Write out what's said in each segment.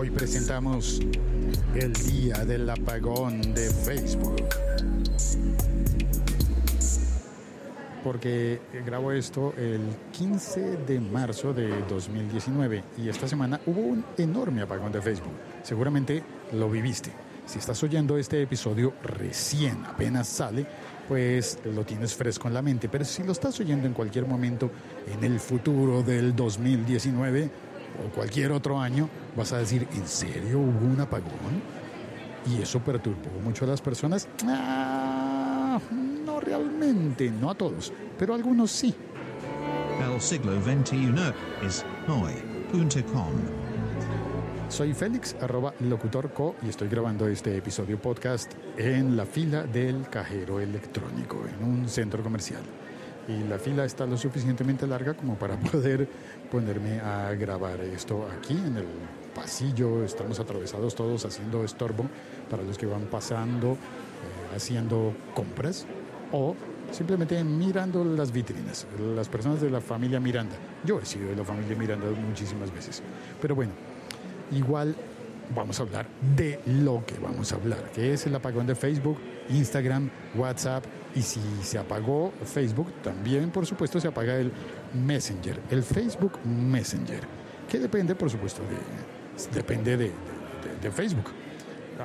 Hoy presentamos el día del apagón de Facebook. Porque grabo esto el 15 de marzo de 2019 y esta semana hubo un enorme apagón de Facebook. Seguramente lo viviste. Si estás oyendo este episodio recién, apenas sale, pues lo tienes fresco en la mente. Pero si lo estás oyendo en cualquier momento en el futuro del 2019, o cualquier otro año, vas a decir, ¿en serio hubo un apagón? Y eso perturbó mucho a las personas. Ah, no realmente, no a todos, pero a algunos sí. El siglo XXI es hoy.com. Soy Félix, arroba locutorco, y estoy grabando este episodio podcast en la fila del cajero electrónico, en un centro comercial y la fila está lo suficientemente larga como para poder ponerme a grabar esto aquí en el pasillo. Estamos atravesados todos haciendo estorbo para los que van pasando, eh, haciendo compras o simplemente mirando las vitrinas. Las personas de la familia Miranda. Yo he sido de la familia Miranda muchísimas veces. Pero bueno, igual vamos a hablar de lo que vamos a hablar, que es el apagón de Facebook, Instagram, WhatsApp y si se apagó Facebook, también por supuesto se apaga el Messenger, el Facebook Messenger, que depende por supuesto de, depende de, Facebook.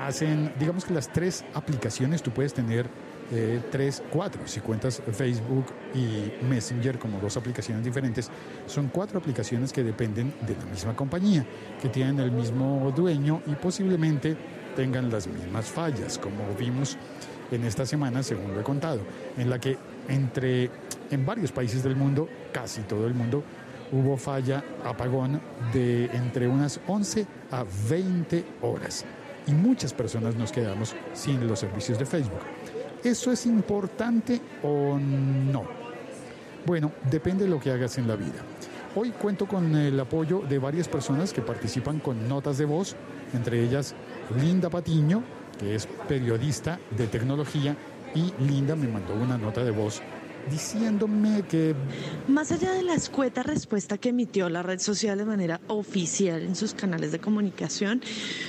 Hacen, digamos que las tres aplicaciones tú puedes tener eh, tres, cuatro. Si cuentas Facebook y Messenger como dos aplicaciones diferentes, son cuatro aplicaciones que dependen de la misma compañía, que tienen el mismo dueño y posiblemente tengan las mismas fallas, como vimos en esta semana, según lo he contado, en la que entre en varios países del mundo, casi todo el mundo, hubo falla, apagón de entre unas 11 a 20 horas. Y muchas personas nos quedamos sin los servicios de Facebook. ¿Eso es importante o no? Bueno, depende de lo que hagas en la vida. Hoy cuento con el apoyo de varias personas que participan con notas de voz, entre ellas Linda Patiño, que es periodista de tecnología, y Linda me mandó una nota de voz diciéndome que... Más allá de la escueta respuesta que emitió la red social de manera oficial en sus canales de comunicación,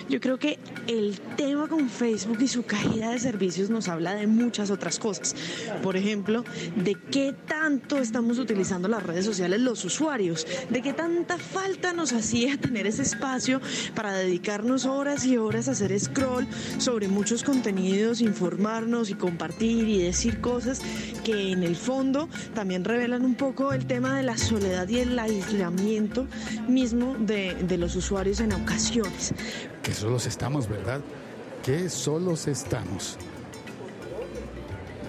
yo creo que el tema con Facebook y su caída de servicios nos habla de muchas otras cosas. Por ejemplo, de qué tanto estamos utilizando las redes sociales los usuarios, de qué tanta falta nos hacía tener ese espacio para dedicarnos horas y horas a hacer scroll sobre muchos contenidos, informarnos y compartir y decir cosas que en el fondo también revelan un poco el tema de la soledad y el aislamiento mismo de, de los usuarios en ocasiones. Que solos estamos, ¿verdad? Que solos estamos.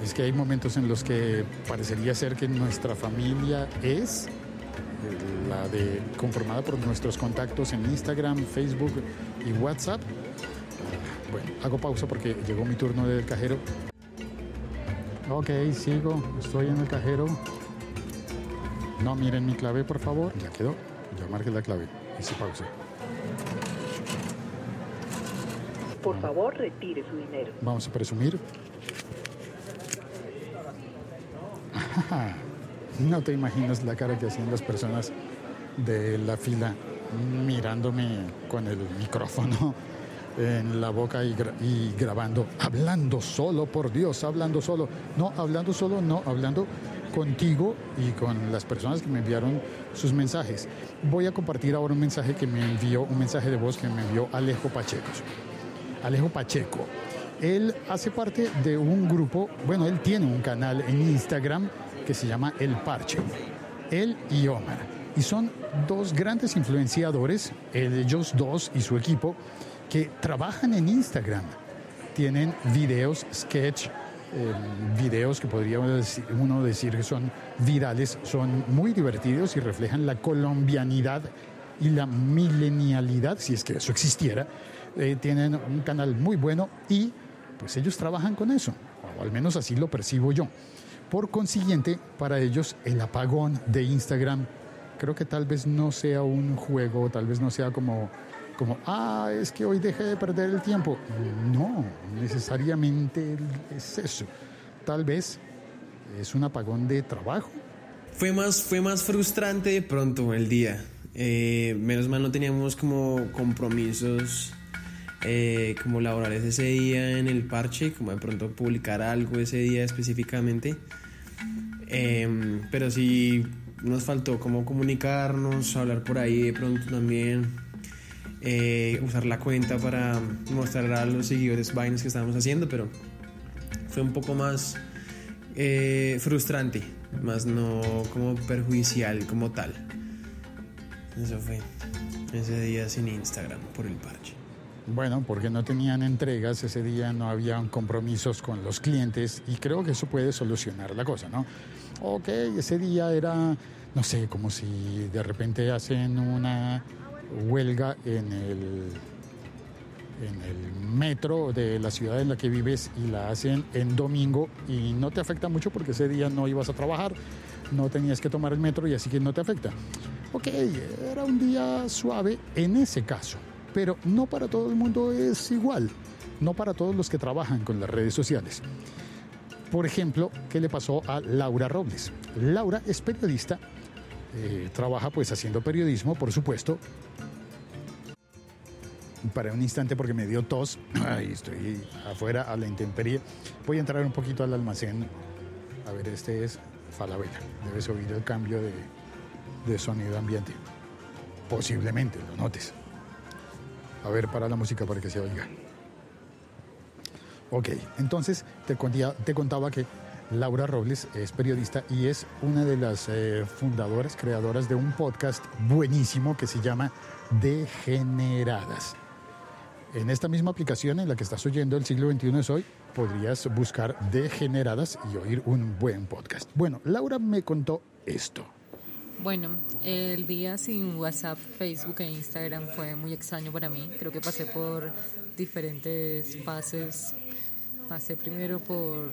Es que hay momentos en los que parecería ser que nuestra familia es la de conformada por nuestros contactos en Instagram, Facebook y WhatsApp. Bueno, hago pausa porque llegó mi turno del cajero. Ok, sigo, estoy en el cajero. No miren mi clave, por favor. Ya quedó, ya marqué la clave. Hice pausa. Por favor, retire su dinero. Vamos a presumir. No te imaginas la cara que hacían las personas de la fila mirándome con el micrófono en la boca y, grabando, hablando solo, por Dios, hablando solo. No, hablando solo, no, hablando contigo y con las personas que me enviaron sus mensajes. Voy a compartir ahora un mensaje que me envió, un mensaje de voz que me envió Alejo Pacheco. Alejo Pacheco. Él hace parte de un grupo, bueno, él tiene un canal en Instagram que se llama El Parche. Él y Omar. Y son dos grandes influenciadores, ellos dos y su equipo, que trabajan en Instagram. Tienen videos, sketch, eh, videos que podría uno decir que son virales, son muy divertidos y reflejan la colombianidad y la milenialidad, si es que eso existiera. Eh, tienen un canal muy bueno y pues ellos trabajan con eso, o al menos así lo percibo yo. Por consiguiente, para ellos el apagón de Instagram creo que tal vez no sea un juego, tal vez no sea como como, ah, es que hoy dejé de perder el tiempo. No, necesariamente es eso. Tal vez es un apagón de trabajo. Fue más, fue más frustrante de pronto el día. Eh, menos mal no teníamos como compromisos eh, como laborales ese día en el parche, como de pronto publicar algo ese día específicamente. Em, pero sí nos faltó como comunicarnos, hablar por ahí de pronto también, eh, usar la cuenta para mostrar a los seguidores vainas que estábamos haciendo, pero fue un poco más eh, frustrante, más no como perjudicial como tal. Eso fue ese día sin Instagram por el parche. Bueno, porque no tenían entregas, ese día no habían compromisos con los clientes y creo que eso puede solucionar la cosa, ¿no? Ok, ese día era, no sé, como si de repente hacen una huelga en el, en el metro de la ciudad en la que vives y la hacen en domingo y no te afecta mucho porque ese día no ibas a trabajar, no tenías que tomar el metro y así que no te afecta. Ok, era un día suave en ese caso pero no para todo el mundo es igual, no para todos los que trabajan con las redes sociales. Por ejemplo, ¿qué le pasó a Laura Robles? Laura es periodista, eh, trabaja pues haciendo periodismo, por supuesto. Para un instante porque me dio tos, Ay, estoy afuera a la intemperie. Voy a entrar un poquito al almacén. A ver, este es Falabella. Debes oír el cambio de, de sonido ambiente. Posiblemente, lo notes. A ver, para la música para que se oiga. Ok, entonces te, te contaba que Laura Robles es periodista y es una de las eh, fundadoras, creadoras de un podcast buenísimo que se llama Degeneradas. En esta misma aplicación en la que estás oyendo El siglo XXI es hoy, podrías buscar Degeneradas y oír un buen podcast. Bueno, Laura me contó esto. Bueno, el día sin WhatsApp, Facebook e Instagram fue muy extraño para mí. Creo que pasé por diferentes fases. Pasé primero por,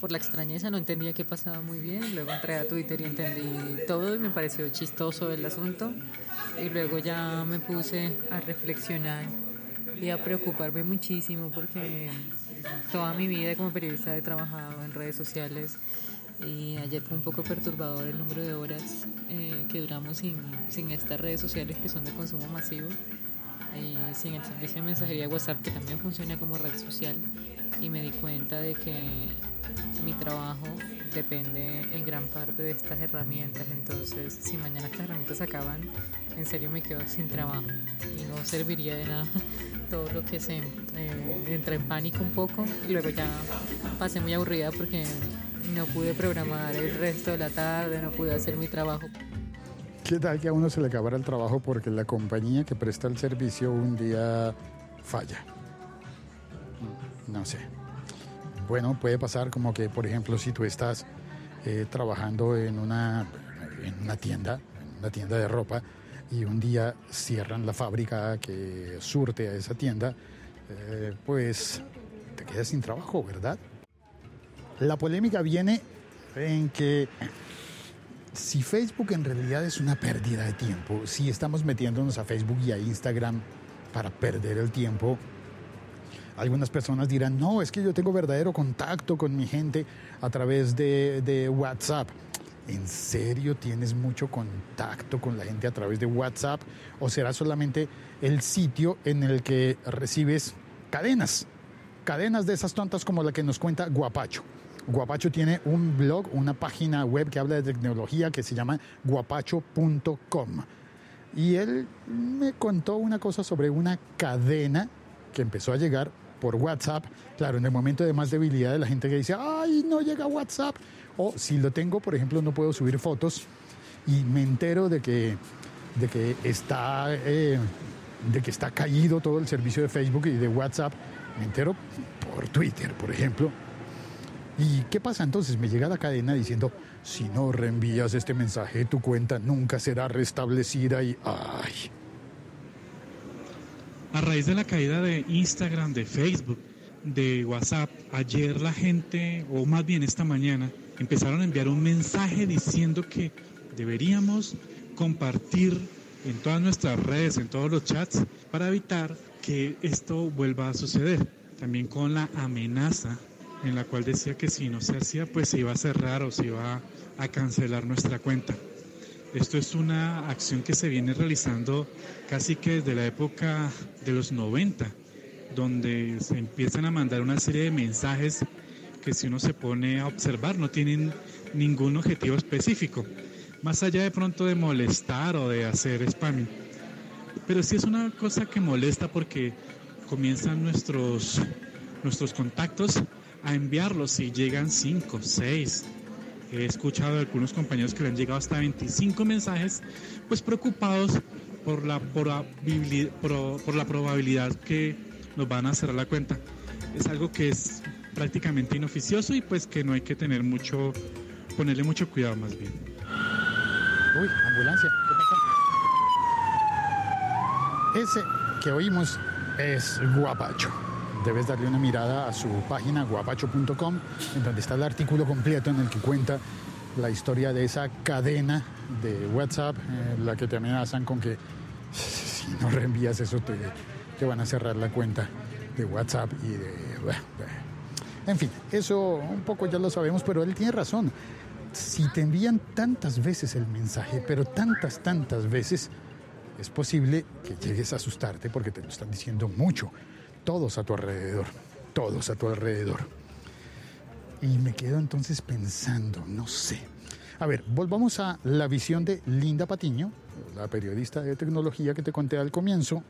por la extrañeza, no entendía qué pasaba muy bien. Luego entré a Twitter y entendí todo y me pareció chistoso el asunto. Y luego ya me puse a reflexionar y a preocuparme muchísimo porque toda mi vida como periodista he trabajado en redes sociales y ayer fue un poco perturbador el número de horas eh, que duramos sin, estas redes sociales que son de consumo masivo, eh, sin el servicio de mensajería WhatsApp que también funciona como red social y me di cuenta de que mi trabajo depende en gran parte de estas herramientas, entonces si mañana estas herramientas acaban, en serio me quedo sin trabajo y no serviría de nada todo lo que se eh, entra en pánico un poco y luego ya pasé muy aburrida porque no pude programar el resto de la tarde, no pude hacer mi trabajo. ¿Qué tal que a uno se le acabara el trabajo porque la compañía que presta el servicio un día falla? No sé. Bueno, puede pasar como que, por ejemplo, si tú estás eh, trabajando en una, en una tienda, en una tienda de ropa, y un día cierran la fábrica que surte a esa tienda, eh, pues te quedas sin trabajo, ¿verdad? La polémica viene en que si Facebook en realidad es una pérdida de tiempo, si estamos metiéndonos a Facebook y a Instagram para perder el tiempo, algunas personas dirán, no, es que yo tengo verdadero contacto con mi gente a través de, WhatsApp. ¿En serio tienes mucho contacto con la gente a través de WhatsApp? ¿O será solamente el sitio en el que recibes cadenas? Cadenas de esas tontas como la que nos cuenta Guapacho. Guapacho tiene un blog, una página web que habla de tecnología que se llama guapacho.com. Y él me contó una cosa sobre una cadena que empezó a llegar por WhatsApp. Claro, en el momento de más debilidad de la gente que dice, ay, no llega WhatsApp. O si lo tengo, por ejemplo, no puedo subir fotos y me entero de que, de que, está, eh, de que está caído todo el servicio de Facebook y de WhatsApp. Me entero por Twitter, por ejemplo ¿Y qué pasa entonces? Me llega la cadena diciendo, si no reenvías este mensaje, tu cuenta nunca será restablecida y ¡ay! A raíz de la caída de Instagram, de Facebook, de WhatsApp, ayer la gente, o más bien esta mañana, empezaron a enviar un mensaje diciendo que deberíamos compartir en todas nuestras redes, en todos los chats, para evitar que esto vuelva a suceder. También con la amenaza en la cual decía que si no se hacía, pues se iba a cerrar o se iba a cancelar nuestra cuenta. Esto es una acción que se viene realizando casi que desde la época de los 90, donde se empiezan a mandar una serie de mensajes que si uno se pone a observar no tienen ningún objetivo específico, más allá de pronto de molestar o de hacer spamming. Pero sí es una cosa que molesta porque comienzan nuestros, nuestros contactos a enviarlos y llegan 5, 6. He escuchado de algunos compañeros que le han llegado hasta 25 mensajes, pues preocupados por la, por por la probabilidad que nos van a cerrar la cuenta. Es algo que es prácticamente inoficioso y pues que no hay que tener mucho, ponerle mucho cuidado más bien. Uy, ambulancia, ¿qué pasó? Ese que oímos es Guapacho. Debes darle una mirada a su página guapacho.com, en donde está el artículo completo en el que cuenta la historia de esa cadena de WhatsApp, en la que te amenazan con que si no reenvías eso te, te van a cerrar la cuenta de WhatsApp y de... En fin, eso un poco ya lo sabemos, pero él tiene razón. Si te envían tantas veces el mensaje, pero tantas, tantas veces, es posible que llegues a asustarte porque te lo están diciendo mucho. Todos a tu alrededor, todos a tu alrededor. Y me quedo entonces pensando, no sé. A ver, volvamos a la visión de Linda Patiño, la periodista de tecnología que te conté al comienzo,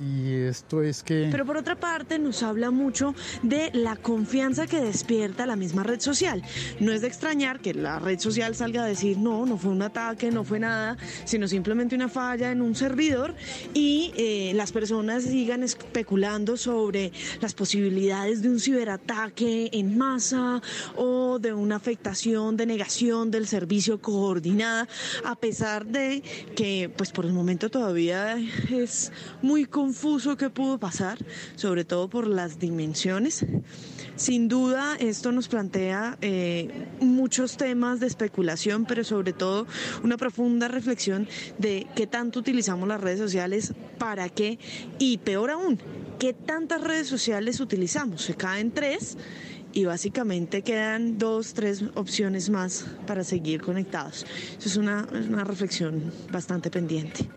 y esto es que... Pero por otra parte nos habla mucho de la confianza que despierta la misma red social. No es de extrañar que la red social salga a decir no, no fue un ataque, no fue nada, sino simplemente una falla en un servidor y eh, las personas sigan especulando sobre las posibilidades de un ciberataque en masa o de una afectación de negación del servicio coordinada, a pesar de que pues por el momento todavía es muy confuso qué pudo pasar, sobre todo por las dimensiones. Sin duda, esto nos plantea eh, muchos temas de especulación, pero sobre todo una profunda reflexión de qué tanto utilizamos las redes sociales, para qué y peor aún, qué tantas redes sociales utilizamos. Se caen tres y básicamente quedan dos, tres opciones más para seguir conectados. Eso es una reflexión bastante pendiente.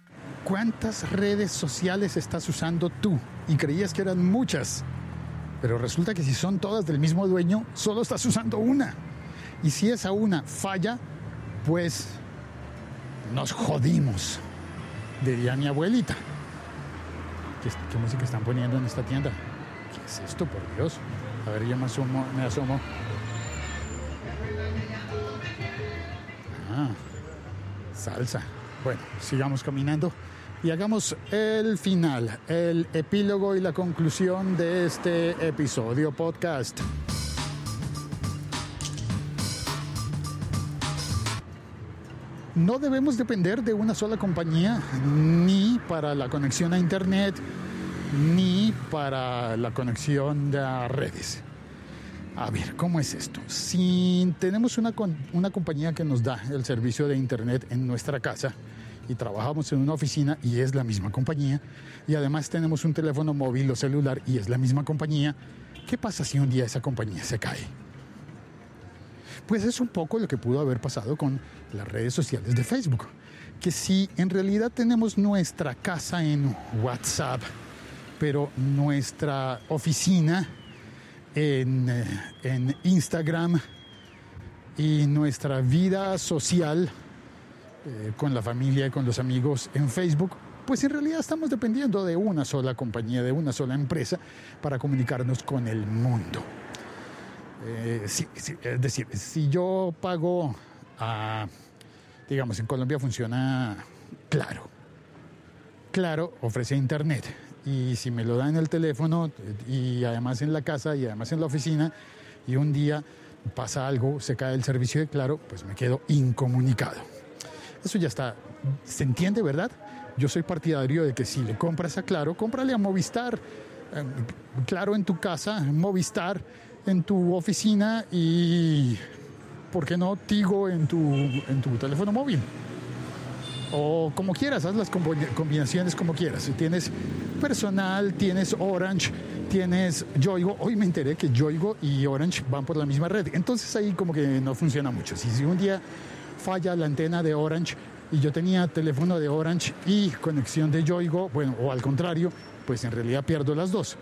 ¿Cuántas redes sociales estás usando tú? Y creías que eran muchas. Pero resulta que si son todas del mismo dueño, solo estás usando una. Y si esa una falla, pues nos jodimos, diría mi abuelita. ¿Qué, qué música están poniendo en esta tienda? ¿Qué es esto, por Dios? A ver, yo me asomo. Me asomo. Ah, salsa. Bueno, sigamos caminando y hagamos el final, el epílogo y la conclusión de este episodio podcast. No debemos depender de una sola compañía, ni para la conexión a Internet, ni para la conexión a redes. A ver, ¿cómo es esto? Si tenemos una, una compañía que nos da el servicio de Internet en nuestra casa, y trabajamos en una oficina y es la misma compañía, y además tenemos un teléfono móvil o celular y es la misma compañía, ¿qué pasa si un día esa compañía se cae? Pues es un poco lo que pudo haber pasado con las redes sociales de Facebook, que si en realidad tenemos nuestra casa en WhatsApp, pero nuestra oficina en, eh, en Instagram y nuestra vida social eh, con la familia y con los amigos en Facebook, pues en realidad estamos dependiendo de una sola compañía, de una sola empresa para comunicarnos con el mundo. Eh, es decir, si yo pago a, digamos, en Colombia funciona Claro. Claro ofrece Internet y si me lo da en el teléfono y además en la casa y además en la oficina y un día pasa algo, se cae el servicio de Claro, pues me quedo incomunicado. Eso ya está, se entiende, ¿verdad? Yo soy partidario de que si le compras a Claro, cómprale a Movistar. Eh, claro en tu casa, Movistar en tu oficina y, ¿por qué no, Tigo en tu, en tu teléfono móvil? O como quieras, haz las combinaciones como quieras. Si tienes personal, tienes Orange, tienes Yoigo. Hoy me enteré que Yoigo y Orange van por la misma red. Entonces ahí como que no funciona mucho. Si, si un día falla la antena de Orange, y yo tenía teléfono de Orange y conexión de Yoigo, bueno, o al contrario, pues en realidad pierdo las dos.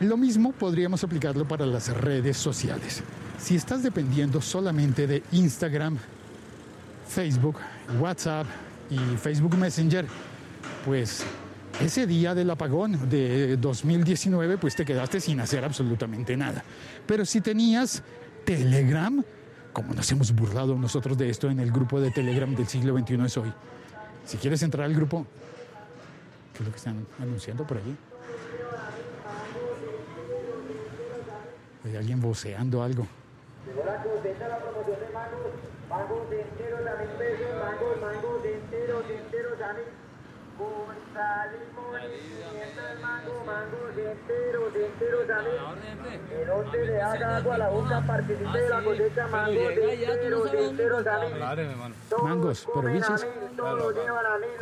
Lo mismo podríamos aplicarlo para las redes sociales. Si estás dependiendo solamente de Instagram, Facebook, WhatsApp y Facebook Messenger, pues ese día del apagón de 2019, pues te quedaste sin hacer absolutamente nada. Pero si tenías Telegram, como nos hemos burlado nosotros de esto en el grupo de Telegram del siglo XXI es hoy. Si quieres entrar al grupo, ¿qué es lo que están anunciando por allí? Hay alguien voceando algo. Mangos de enteros a mil pesos, de enteros, de mil. Con sal, limón y pimienta el mango, mangos de enteros, de enteros a mil. El once le haga agua a la boca, participe de la cosecha, mangos de enteros, de enteros a mil. Todos Mangos, pero bichos.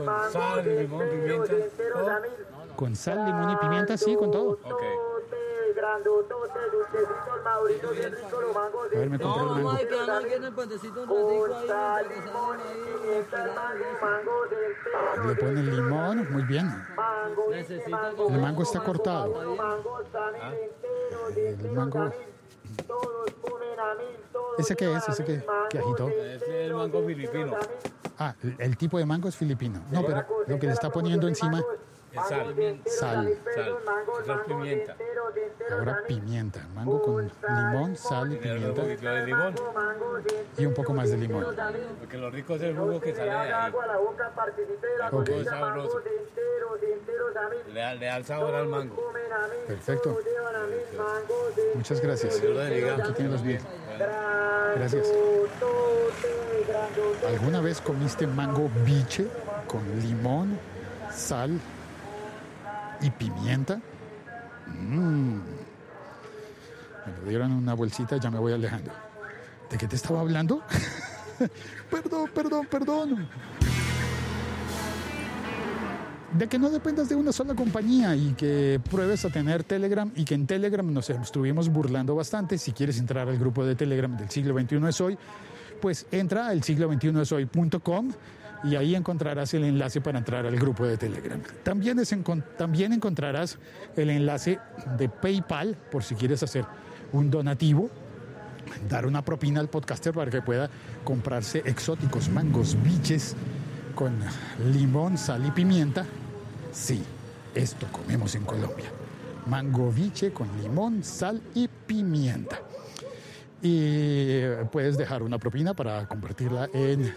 mangos sal, limón, pimienta, mil. Con sal, limón y pimienta, sí, con todo. Rico, los mangos A ver, me compré mango. Le ponen limón, muy bien. Mango, El mango está cortado. entero, de El mango. ¿Ese qué es? ¿Ese qué- qué agitó? es el mango filipino. Ah, el tipo de mango es filipino. No, pero lo que le está poniendo encima, Sal. sal. Sal. Esa es pimienta. Ahora pimienta. Mango con limón, sal y un pimienta. de limón. Y un poco más de limón. Porque lo rico es el jugo que sale de ahí. Sabroso. mango. Le le da el sabor al mango. Perfecto. mango Muchas gracias. Aquí tienen los mil. Gracias. ¿Alguna vez comiste mango biche con limón, sal y pimienta? Mmm. Me lo dieron una bolsita, ya me voy alejando. ¿De qué te estaba hablando? perdón, perdón, perdón. De que no dependas de una sola compañía y que pruebes a tener Telegram y que en Telegram nos estuvimos burlando bastante. Si quieres entrar al grupo de Telegram del siglo XXI es hoy, pues entra al siglo XXI es hoy.com y ahí encontrarás el enlace para entrar al grupo de Telegram. También, también encontrarás el enlace de PayPal por si quieres hacer un donativo dar una propina al podcaster para que pueda comprarse exóticos mangos biches con limón, sal y pimienta. Sí, esto comemos en Colombia. Mango biche con limón, sal y pimienta. Y puedes dejar una propina para convertirla en,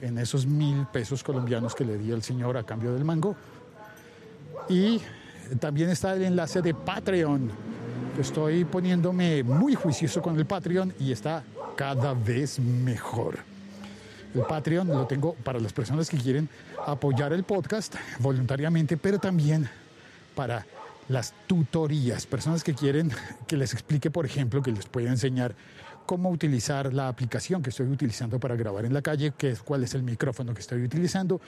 en esos mil pesos colombianos que le di al señor a cambio del mango. Y también está el enlace de Patreon. Estoy poniéndome muy juicioso con el Patreon y está cada vez mejor. El Patreon lo tengo para las personas que quieren apoyar el podcast voluntariamente, pero también para las tutorías, personas que quieren que les explique, por ejemplo, que les pueda enseñar cómo utilizar la aplicación que estoy utilizando para grabar en la calle, qué es, cuál es el micrófono que estoy utilizando,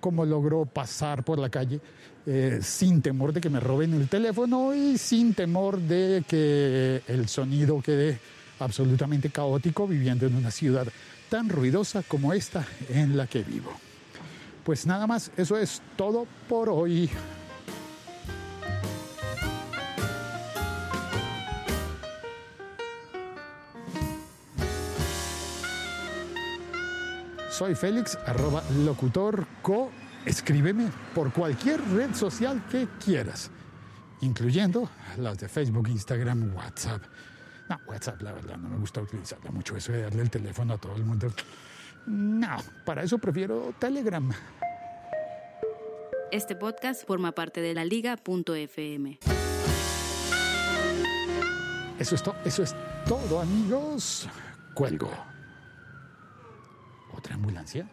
cómo logro pasar por la calle eh, sin temor de que me roben el teléfono y sin temor de que el sonido quede absolutamente caótico viviendo en una ciudad tan ruidosa como esta en la que vivo. Pues nada más, eso es todo por hoy. Soy Félix, arroba locutor co. Escríbeme por cualquier red social que quieras, incluyendo las de Facebook, Instagram, WhatsApp. No, WhatsApp, la verdad, no me gusta utilizarla mucho. Eso de darle el teléfono a todo el mundo. No, para eso prefiero Telegram. Este podcast forma parte de la liga.fm. Eso es, to- eso es todo, amigos. Cuelgo. ¿Otra ambulancia?